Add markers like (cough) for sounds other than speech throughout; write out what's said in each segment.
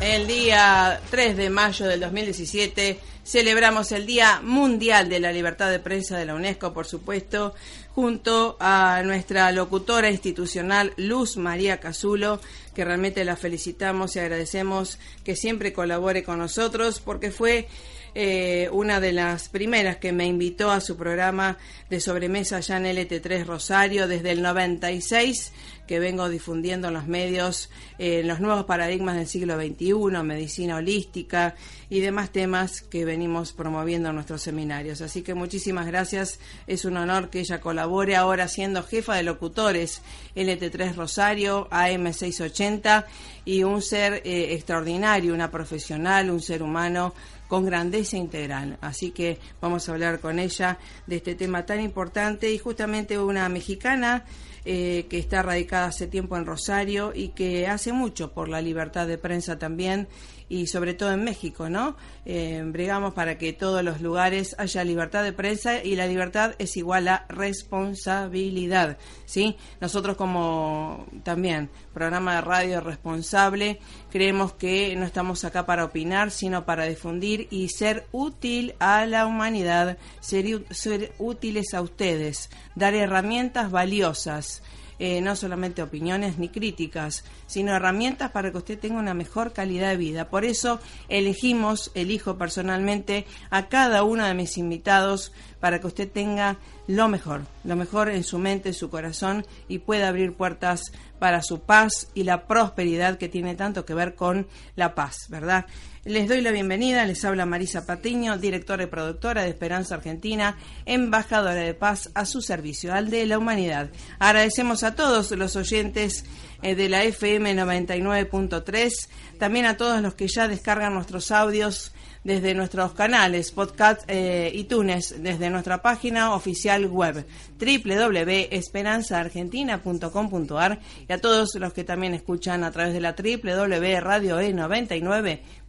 El día 3 de mayo del 2017 celebramos el Día Mundial de la Libertad de Prensa de la UNESCO, por supuesto, junto a nuestra locutora institucional Luz María Cazulo, que realmente la felicitamos y agradecemos que siempre colabore con nosotros, porque fue eh, una de las primeras que me invitó a su programa de sobremesa ya en LT3 Rosario desde el 96 que vengo difundiendo en los medios eh, los nuevos paradigmas del siglo XXI, medicina holística y demás temas que venimos promoviendo en nuestros seminarios. Así que muchísimas gracias, es un honor que ella colabore ahora siendo jefa de locutores LT3 Rosario, AM680 y un ser eh, extraordinario, una profesional, un ser humano con grandeza integral. Así que vamos a hablar con ella de este tema tan importante y justamente una mexicana eh, que está radicada hace tiempo en Rosario y que hace mucho por la libertad de prensa también y sobre todo en México, ¿no? Eh, bregamos para que todos los lugares haya libertad de prensa y la libertad es igual a responsabilidad, ¿sí? Nosotros como también programa de radio responsable creemos que no estamos acá para opinar, sino para difundir y ser útil a la humanidad, ser, ser útiles a ustedes, dar herramientas valiosas eh, no solamente opiniones ni críticas, sino herramientas para que usted tenga una mejor calidad de vida. Por eso elegimos, elijo personalmente a cada uno de mis invitados para que usted tenga lo mejor, lo mejor en su mente, en su corazón y pueda abrir puertas para su paz y la prosperidad que tiene tanto que ver con la paz, ¿verdad? Les doy la bienvenida, les habla Marisa Patiño, directora y productora de Esperanza Argentina, embajadora de paz a su servicio, al de la humanidad. Agradecemos a todos los oyentes eh, de la FM 99.3, también a todos los que ya descargan nuestros audios desde nuestros canales, podcast eh, y tunes, desde nuestra página oficial web www.esperanzaargentina.com.ar y a todos los que también escuchan a través de la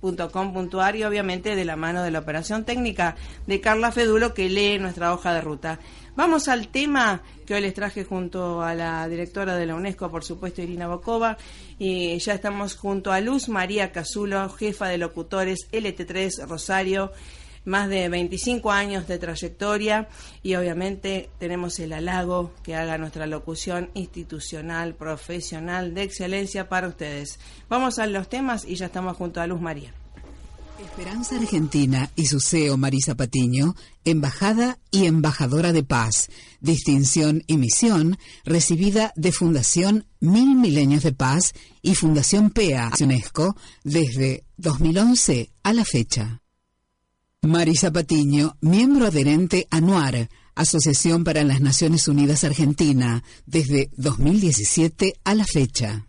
www.radioe99.com.ar y obviamente de la mano de la operación técnica de Carla Fedulo que lee nuestra hoja de ruta. Vamos al tema que hoy les traje junto a la directora de la UNESCO, por supuesto, Irina Bokova, y ya estamos junto a Luz María Cazulo, jefa de locutores LT3 Rosario, más de 25 años de trayectoria y obviamente tenemos el halago que haga nuestra locución institucional, profesional, de excelencia para ustedes. Vamos a los temas y ya estamos junto a Luz María. Esperanza Argentina y su CEO Marisa Patiño, embajada y embajadora de paz, distinción y misión recibida de Fundación Mil Milenios de Paz y Fundación PEA UNESCO desde 2011 a la fecha. Marisa Patiño, miembro adherente ANUAR, Asociación para las Naciones Unidas Argentina, desde 2017 a la fecha.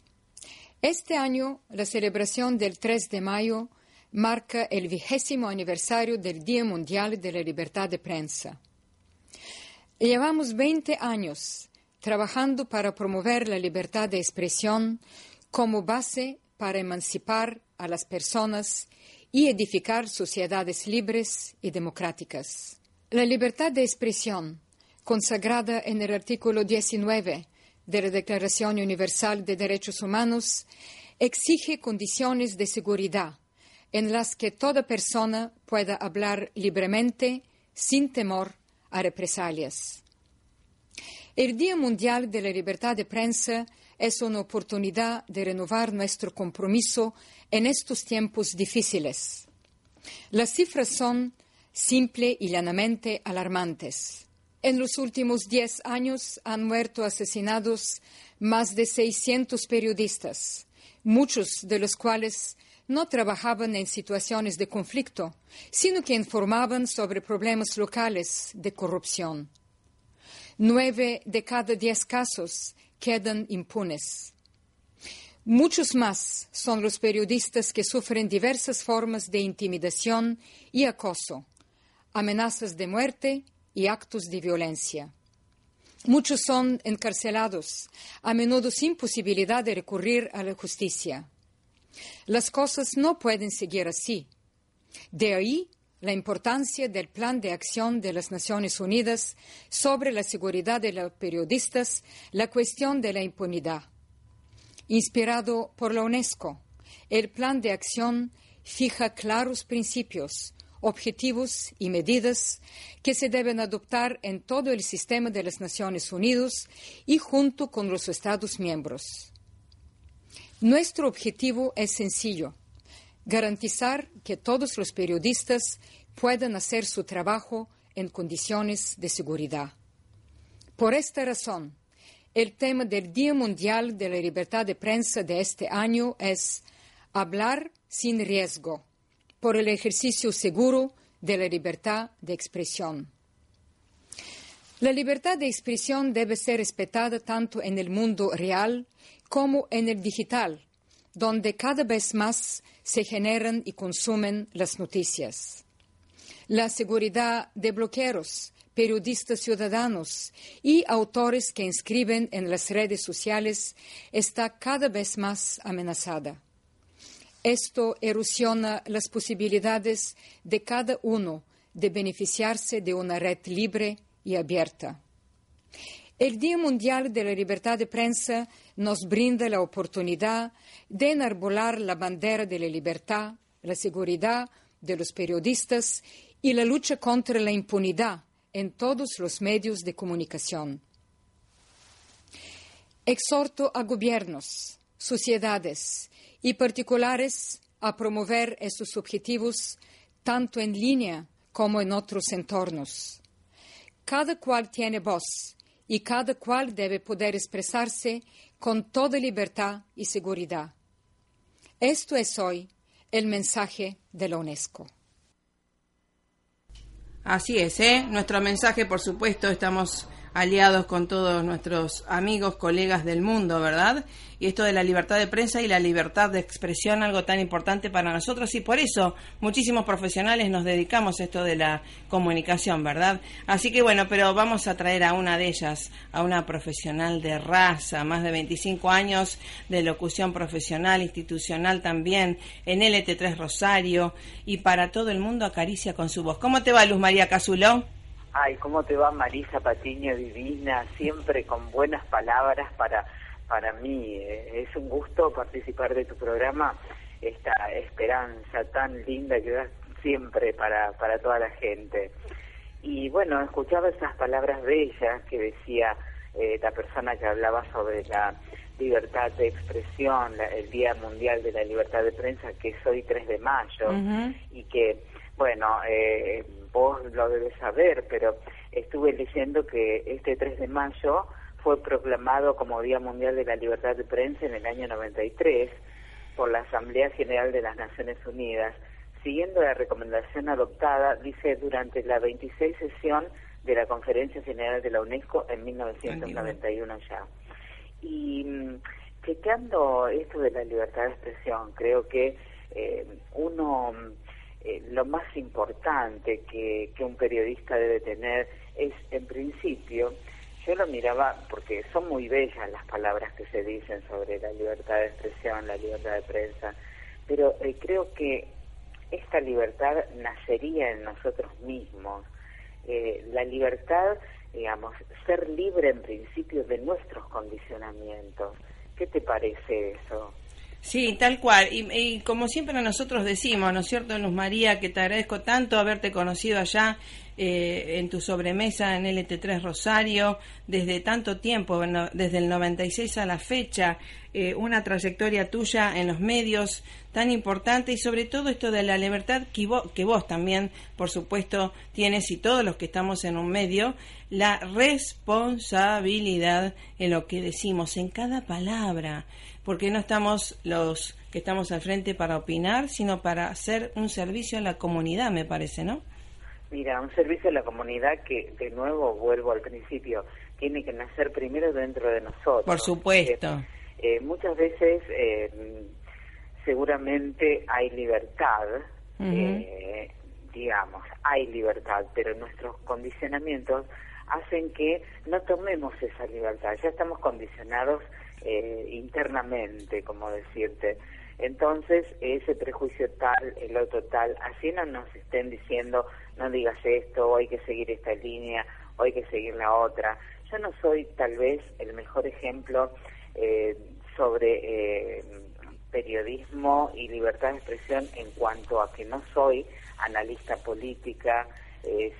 este año, la celebración del 3 de mayo marca el vigésimo aniversario del Día Mundial de la Libertad de Prensa. Llevamos 20 años trabajando para promover la libertad de expresión como base para emancipar a las personas y edificar sociedades libres y democráticas. La libertad de expresión, consagrada en el artículo 19 de la Declaración Universal de Derechos Humanos exige condiciones de seguridad en las que toda persona pueda hablar libremente sin temor a represalias. El Día Mundial de la Libertad de Prensa es una oportunidad de renovar nuestro compromiso en estos tiempos difíciles. Las cifras son simple y llanamente alarmantes. En los últimos diez años han muerto asesinados más de 600 periodistas, muchos de los cuales no trabajaban en situaciones de conflicto, sino que informaban sobre problemas locales de corrupción. Nueve de cada diez casos quedan impunes. Muchos más son los periodistas que sufren diversas formas de intimidación y acoso, amenazas de muerte y actos de violencia. Muchos son encarcelados, a menudo sin posibilidad de recurrir a la justicia. Las cosas no pueden seguir así. De ahí la importancia del Plan de Acción de las Naciones Unidas sobre la seguridad de los periodistas, la cuestión de la impunidad. Inspirado por la UNESCO, el Plan de Acción fija claros principios objetivos y medidas que se deben adoptar en todo el sistema de las Naciones Unidas y junto con los Estados miembros. Nuestro objetivo es sencillo, garantizar que todos los periodistas puedan hacer su trabajo en condiciones de seguridad. Por esta razón, el tema del Día Mundial de la Libertad de Prensa de este año es hablar sin riesgo por el ejercicio seguro de la libertad de expresión. La libertad de expresión debe ser respetada tanto en el mundo real como en el digital, donde cada vez más se generan y consumen las noticias. La seguridad de bloqueros, periodistas ciudadanos y autores que inscriben en las redes sociales está cada vez más amenazada. Esto erosiona las posibilidades de cada uno de beneficiarse de una red libre y abierta. El Día Mundial de la Libertad de Prensa nos brinda la oportunidad de enarbolar la bandera de la libertad, la seguridad de los periodistas y la lucha contra la impunidad en todos los medios de comunicación. Exhorto a gobiernos, sociedades y particulares a promover estos objetivos tanto en línea como en otros entornos. Cada cual tiene voz y cada cual debe poder expresarse con toda libertad y seguridad. Esto es hoy el mensaje de la UNESCO. Así es, ¿eh? Nuestro mensaje, por supuesto, estamos aliados con todos nuestros amigos, colegas del mundo, ¿verdad? Y esto de la libertad de prensa y la libertad de expresión, algo tan importante para nosotros, y por eso muchísimos profesionales nos dedicamos a esto de la comunicación, ¿verdad? Así que bueno, pero vamos a traer a una de ellas, a una profesional de raza, más de 25 años de locución profesional, institucional también, en LT3 Rosario, y para todo el mundo acaricia con su voz. ¿Cómo te va, Luz María Casuló? Ay, ¿cómo te va Marisa Patiño Divina? Siempre con buenas palabras para, para mí. Eh, es un gusto participar de tu programa, esta esperanza tan linda que das siempre para, para toda la gente. Y bueno, escuchaba esas palabras bellas que decía eh, la persona que hablaba sobre la libertad de expresión, el Día Mundial de la Libertad de Prensa, que es hoy 3 de mayo, y que, bueno, eh, vos lo debes saber, pero estuve leyendo que este 3 de mayo fue proclamado como Día Mundial de la Libertad de Prensa en el año 93 por la Asamblea General de las Naciones Unidas, siguiendo la recomendación adoptada, dice, durante la 26 sesión de la Conferencia General de la UNESCO en 1991 ya. Y mm, chequeando esto de la libertad de expresión, creo que eh, uno, mm, eh, lo más importante que, un periodista debe tener es, en principio, yo lo miraba porque son muy bellas las palabras que se dicen sobre la libertad de expresión, la libertad de prensa, pero eh, creo que esta libertad nacería en nosotros mismos. Eh, la libertad, digamos, ser libre en principio de nuestros condicionamientos. ¿Qué te parece eso? Sí, tal cual. Y, como siempre nosotros decimos, ¿no es cierto, Luz María, que te agradezco tanto haberte conocido allá eh, en tu sobremesa en LT3 Rosario desde tanto tiempo, desde el 96 a la fecha, eh, una trayectoria tuya en los medios tan importante y sobre todo esto de la libertad que que vos también, por supuesto, tienes y todos los que estamos en un medio, la responsabilidad en lo que decimos, en cada palabra porque no estamos los que estamos al frente para opinar, sino para hacer un servicio a la comunidad, me parece, ¿no? Mira, un servicio a la comunidad que, de nuevo, vuelvo al principio, tiene que nacer primero dentro de nosotros. Por supuesto. Eh, muchas veces, eh, seguramente hay libertad, eh, digamos, hay libertad, pero nuestros condicionamientos hacen que no tomemos esa libertad. Ya estamos condicionados eh, internamente, como decirte. Entonces, ese prejuicio tal, el otro tal, así no nos estén diciendo, no digas esto, hay que seguir esta línea, hay que seguir la otra. Yo no soy tal vez el mejor ejemplo eh, sobre eh, periodismo y libertad de expresión en cuanto a que no soy analista política,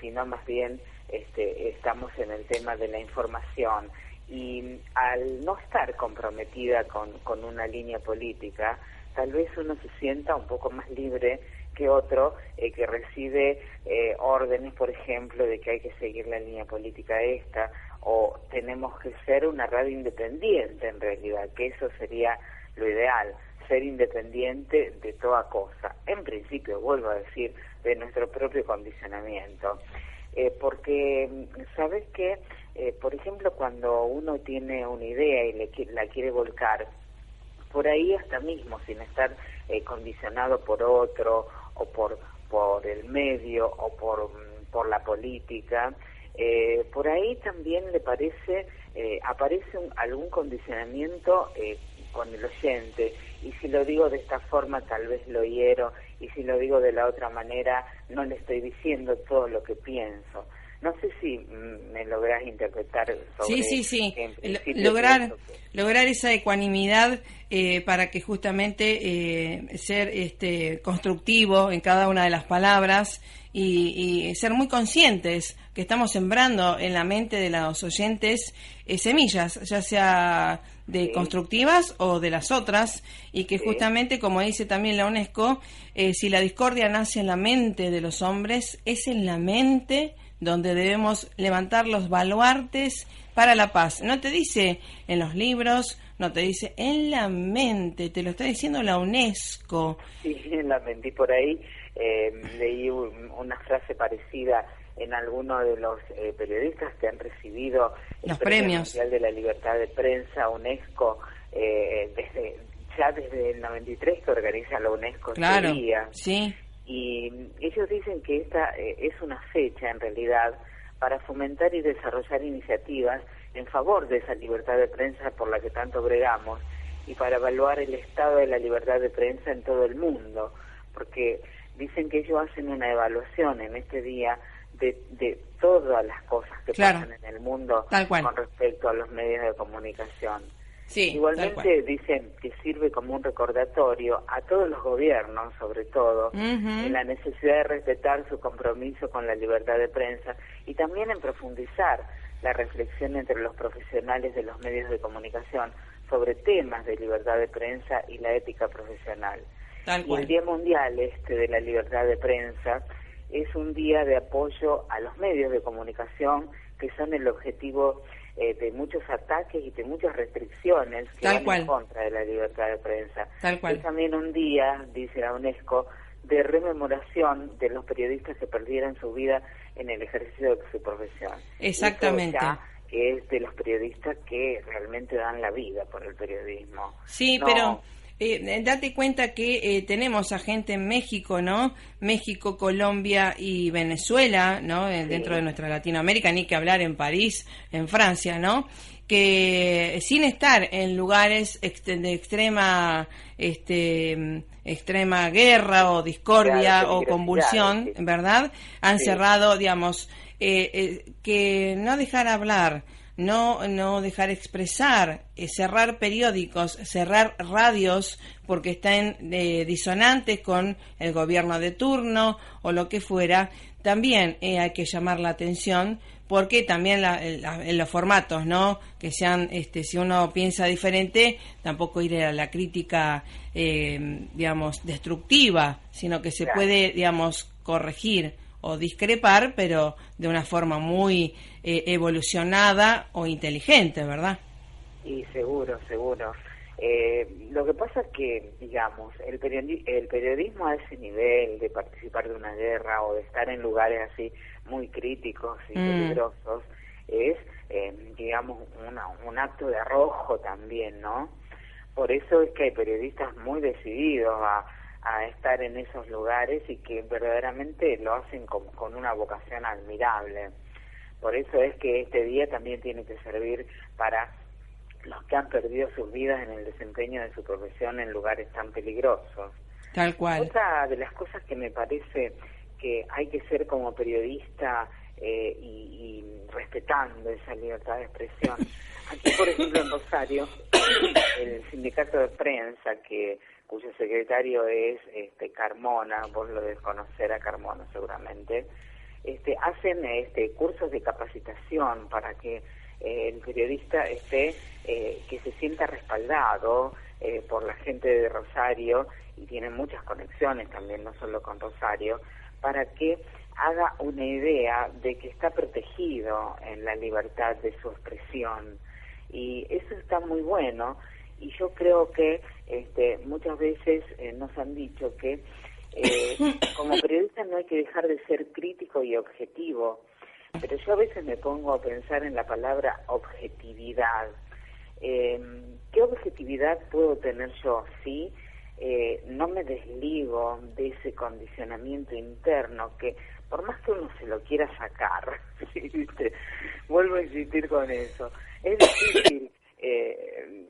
sino más bien este, estamos en el tema de la información y al no estar comprometida con, con una línea política, tal vez uno se sienta un poco más libre que otro eh, que recibe eh, órdenes, por ejemplo, de que hay que seguir la línea política esta, o tenemos que ser una radio independiente en realidad, que eso sería lo ideal, ser independiente de toda cosa. En principio, vuelvo a decir, de nuestro propio condicionamiento. Eh, porque, ¿sabes qué? Eh, por ejemplo, cuando uno tiene una idea y le, la quiere volcar, por ahí hasta mismo, sin estar eh, condicionado por otro o por, por el medio o por, por la política, eh, por ahí también le parece, aparece algún condicionamiento con el oyente y si lo digo de esta forma tal vez lo hiero y si lo digo de la otra manera no le estoy diciendo todo lo que pienso. No sé si mm, me logras interpretar sobre... Sí, sí, sí. Lograr, lograr esa ecuanimidad eh, para que justamente eh, ser este, constructivo en cada una de las palabras y, ser muy conscientes que estamos sembrando en la mente de los oyentes eh, semillas, ya sea de constructivas o de las otras, y que justamente, como dice también la UNESCO, si la discordia nace en la mente de los hombres, es en la mente donde debemos levantar los baluartes para la paz. No te dice en los libros, no te dice en la mente, te lo está diciendo la UNESCO. Sí, en (laughs) la mente. Y por ahí eh, leí una frase parecida en alguno de los eh, periodistas que han recibido los el Premio premios de la Libertad de Prensa, UNESCO, eh, desde ya desde el 93 que organiza la UNESCO claro, sí y ellos dicen que esta eh, es una fecha en realidad para fomentar y desarrollar iniciativas en favor de esa libertad de prensa por la que tanto bregamos y para evaluar el estado de la libertad de prensa en todo el mundo, porque dicen que ellos hacen una evaluación en este día de, de todas las cosas que pasan en el mundo con respecto a los medios de comunicación. Igualmente dicen que sirve como un recordatorio a todos los gobiernos, sobre todo, en la necesidad de respetar su compromiso con la libertad de prensa y también en profundizar la reflexión entre los profesionales de los medios de comunicación sobre temas de libertad de prensa y la ética profesional. Y el Día Mundial este de la Libertad de Prensa es un día de apoyo a los medios de comunicación que son el objetivo eh, de muchos ataques y de muchas restricciones que van en contra de la libertad de prensa. Es también un día, dice la UNESCO, de rememoración de los periodistas que perdieron su vida en el ejercicio de su profesión. Exactamente. que es de los periodistas que realmente dan la vida por el periodismo. Sí, pero eh, date cuenta que eh, tenemos a gente en México, ¿no? México, Colombia y Venezuela, ¿no? Eh, dentro de nuestra Latinoamérica, ni que hablar en París, en Francia, ¿no? Que sin estar en lugares de extrema, este, extrema guerra o discordia o convulsión, ¿verdad? Han cerrado, digamos, que no dejar hablar no, no dejar expresar, eh, cerrar periódicos, cerrar radios porque están eh, disonantes con el gobierno de turno o lo que fuera, también eh, hay que llamar la atención porque también en los formatos, ¿no? Que sean, este, si uno piensa diferente, tampoco ir a la crítica, digamos, destructiva, sino que se puede, digamos, corregir o discrepar, pero de una forma muy eh, evolucionada o inteligente, ¿verdad? Y seguro, seguro. Eh, lo que pasa es que, digamos, el, el periodismo a ese nivel de participar de una guerra o de estar en lugares así muy críticos y mm. peligrosos es, eh, digamos, un acto de arrojo también, ¿no? Por eso es que hay periodistas muy decididos a a estar en esos lugares y que verdaderamente lo hacen con, con una vocación admirable. Por eso es que este día también tiene que servir para los que han perdido sus vidas en el desempeño de su profesión en lugares tan peligrosos. Tal cual. Otra de las cosas que me parece que hay que ser como periodista eh, y, y, respetando esa libertad de expresión. Aquí, por ejemplo, en Rosario, (coughs) el sindicato de prensa que cuyo secretario es este, Carmona, vos lo debes conocer a Carmona seguramente, este, hacen este, cursos de capacitación para que eh, el periodista esté, eh, que se sienta respaldado eh, por la gente de Rosario, y tienen muchas conexiones también, no solo con Rosario, para que haga una idea de que está protegido en la libertad de su expresión. Y eso está muy bueno y yo creo que este, muchas veces eh, nos han dicho que eh, (laughs) como periodista no hay que dejar de ser crítico y objetivo, pero yo a veces me pongo a pensar en la palabra objetividad. Em, ¿Qué objetividad puedo tener yo si eh, no me desligo de ese condicionamiento interno que por más que uno se lo quiera sacar, (laughs) vuelvo a insistir con eso, es difícil eh,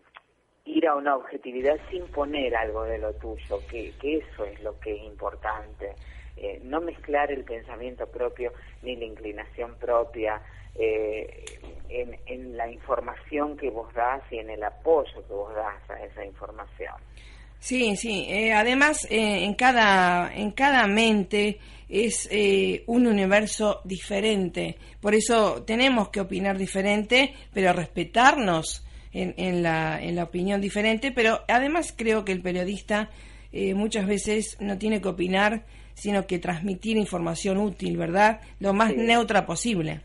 ir a una objetividad sin poner algo de lo tuyo, que, eso es lo que es importante. Eh, no mezclar el pensamiento propio ni la inclinación propia eh, en, la información que vos das y en el apoyo que vos das a esa información. Sí, sí. Eh, además, en cada en cada mente es un universo diferente. Por eso tenemos que opinar diferente, pero respetarnos en, la, en la opinión diferente, pero además creo que el periodista eh, muchas veces no tiene que opinar, sino que transmitir información útil, ¿verdad? Lo más neutra posible.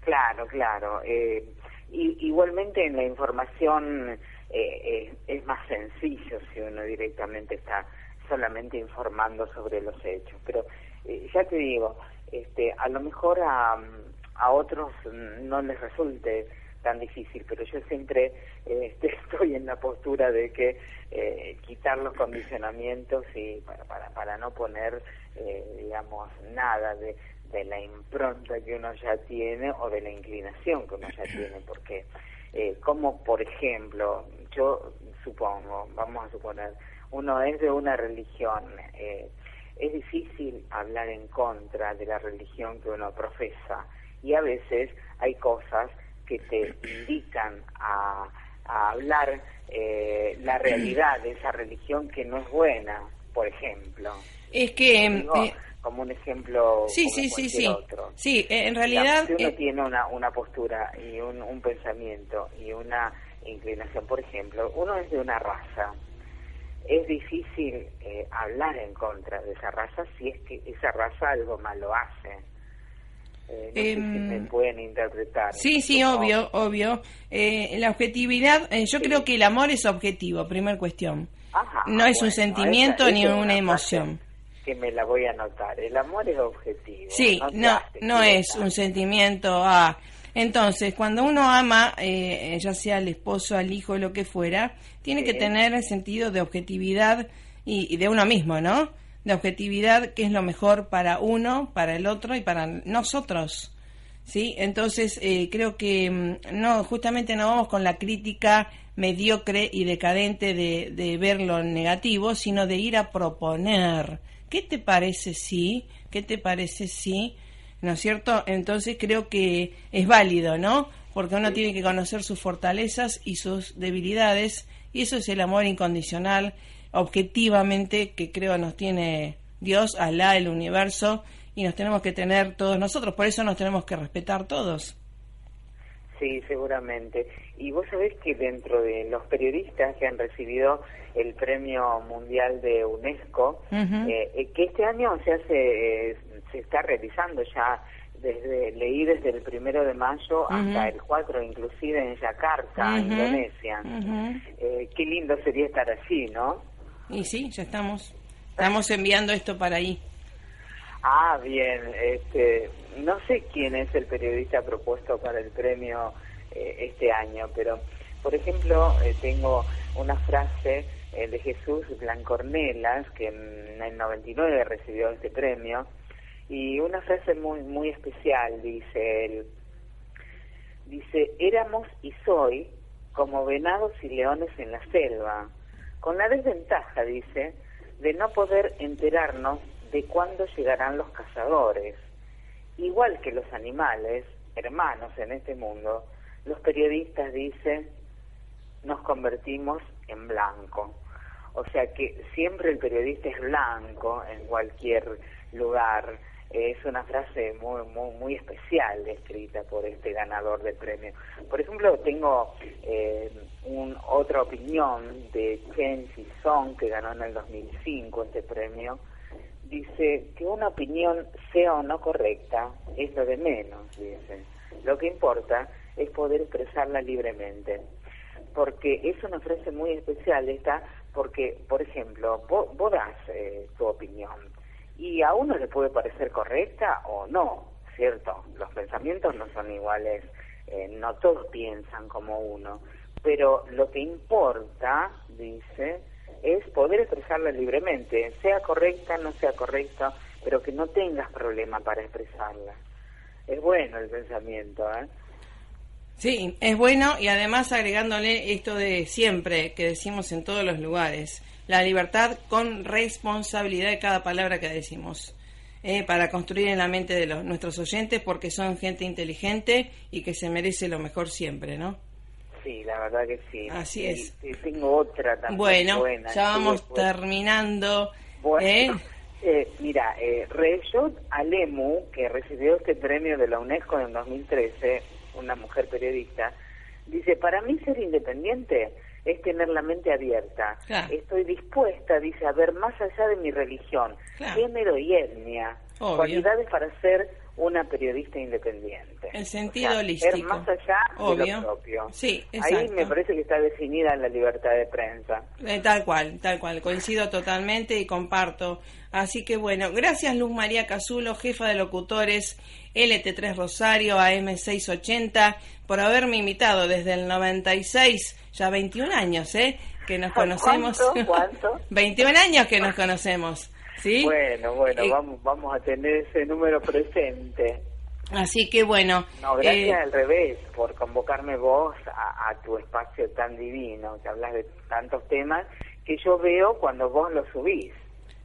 Claro, claro. Eh, igualmente en la información eh, es más sencillo si uno directamente está solamente informando sobre los hechos. Pero ya te digo, este, a lo mejor a, a otros no les resulte tan difícil, pero yo siempre (laughs) este, estoy en la postura de que eh, quitar los condicionamientos y para, para, para no poner, eh, digamos, nada de, de la impronta que uno ya tiene o de la inclinación que uno ya (clears throat) tiene, porque eh, como por ejemplo, yo supongo, vamos a suponer, uno es de una religión, eh, es difícil hablar en contra de la religión que uno profesa y a veces hay cosas que te indican a, hablar eh, la realidad de esa religión que no es buena, por ejemplo. Es que... Eh, como un ejemplo sí como sí sí sí otro. sí en realidad si uno eh, tiene una, una postura y un, un pensamiento y una inclinación por ejemplo uno es de una raza es difícil eh, hablar en contra de esa raza si es que esa raza algo malo hace eh, no sé si Em, me pueden interpretar Sí, sí, ¿no? obvio, obvio. Eh, la objetividad, eh, yo Sí. creo que el amor es objetivo, primer cuestión. Ajá, no es un sentimiento esa- ni esa una emoción. que me la voy a anotar el amor es objetivo Sí, no, no es un sentimiento. Ah. Entonces, cuando uno ama, eh, ya sea al esposo, al hijo, lo que fuera, tiene Sí. que tener el sentido de objetividad y, y de uno mismo, ¿no? De objetividad, que es lo mejor para uno, para el otro y para nosotros. ¿Sí? Entonces, eh, creo que mm, no, justamente no vamos con la crítica mediocre y decadente de, de ver lo negativo, sino de ir a proponer. ¿Qué te parece si? ¿Qué te parece si? ¿No es cierto? Entonces creo que es válido, ¿no? Porque uno tiene que conocer sus fortalezas y sus debilidades, y eso es el amor incondicional, objetivamente, que creo nos tiene Dios, Alá, el universo, y nos tenemos que tener todos nosotros, por eso nos tenemos que respetar todos. Sí, seguramente. Y vos sabés que dentro de los periodistas que han recibido el Premio Mundial de UNESCO, eh, eh, que este año se hace, eh, se está realizando ya desde leí desde el primero de mayo hasta el 4, inclusive en Yakarta. Indonesia. Eh, qué lindo sería estar allí, ¿no? Y sí, ya estamos. Estamos enviando esto para ahí. Ah, bien. Este, no sé quién es el periodista propuesto para el premio eh, este año, pero, por ejemplo, eh, tengo una frase eh, de Jesús Blancornelas, que en el 99 recibió este premio, y una frase muy, muy especial, dice él. Dice, éramos y soy como venados y leones en la selva, con la desventaja, dice, de no poder enterarnos de cuándo llegarán los cazadores. Igual que los animales, hermanos en este mundo, los periodistas dicen, nos convertimos en blanco. O sea que siempre el periodista es blanco en cualquier lugar. Es una frase muy, muy, muy especial escrita por este ganador del premio. Por ejemplo, tengo eh, un, otra opinión de Chen Song, que ganó en el 2005 este premio. Dice que una opinión sea o no correcta es lo de menos, dice. Lo que importa es poder expresarla libremente porque es una frase muy especial esta, porque, por ejemplo, vos, vos das eh, tu opinión y a uno le puede parecer correcta o no, ¿cierto? Los pensamientos no son iguales, eh, no todos piensan como uno, pero lo que importa, dice, es poder expresarla libremente, sea correcta, no sea correcta, pero que no tengas problema para expresarla. Es bueno el pensamiento, ¿eh? Sí, es bueno y además agregándole esto de siempre que decimos en todos los lugares, la libertad con responsabilidad de cada palabra que decimos, eh, para construir en la mente de los, nuestros oyentes porque son gente inteligente y que se merece lo mejor siempre, ¿no? Sí, la verdad que sí. Así es. y tengo otra también Bueno, buena. ya vamos terminando. Bueno, ¿eh? (laughs) eh, mira, eh, Reyot Alemu, que recibió este premio de la UNESCO en 2013, una mujer periodista, dice, para mí ser independiente es tener la mente abierta. Claro. Estoy dispuesta, dice, a ver más allá de mi religión, Claro. género y etnia, Obvio. cualidades para ser una periodista independiente. El sentido O sea, holístico. Más allá de Obvio. lo propio. Sí, Ahí exacto. me parece que está definida la libertad de prensa. Eh, tal cual, tal cual, coincido totalmente y comparto. Así que bueno, gracias Luz María Casulo, jefa de locutores LT3 Rosario AM680, por haberme invitado desde el 96, ya 21 años, ¿eh? Que nos conocemos. (laughs) ¿Cuánto? ¿Cuánto? 21 años que nos conocemos, ¿sí? Bueno, bueno, Eh, vamos, vamos a tener ese número presente. Así que bueno. No, gracias eh, al revés por convocarme vos a, a tu espacio tan divino, que hablas de tantos temas que yo veo cuando vos los subís.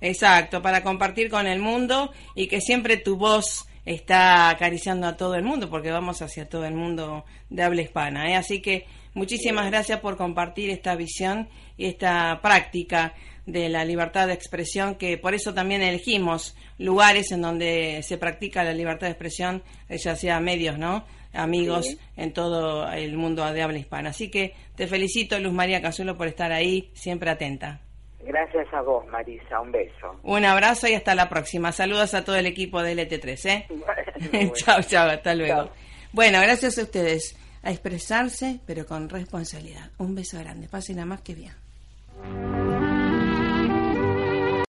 Exacto, para compartir con el mundo y que siempre tu voz está acariciando a todo el mundo, porque vamos hacia todo el mundo de habla hispana. ¿eh? Así que Muchísimas gracias por compartir esta visión y esta práctica de la libertad de expresión, que por eso también elegimos lugares en donde se practica la libertad de expresión, ya sea medios, ¿no? Amigos en todo el mundo de habla hispana. Así que te felicito, Luz María Cazuelo, por estar ahí, siempre atenta. Gracias a vos, Marisa. Un beso. Un abrazo y hasta la próxima. Saludos a todo el equipo de LT3, ¿eh? chao, (laughs) chao, hasta luego. Bueno, gracias a ustedes a expresarse, pero con responsabilidad. Un beso grande, pasen a más que bien.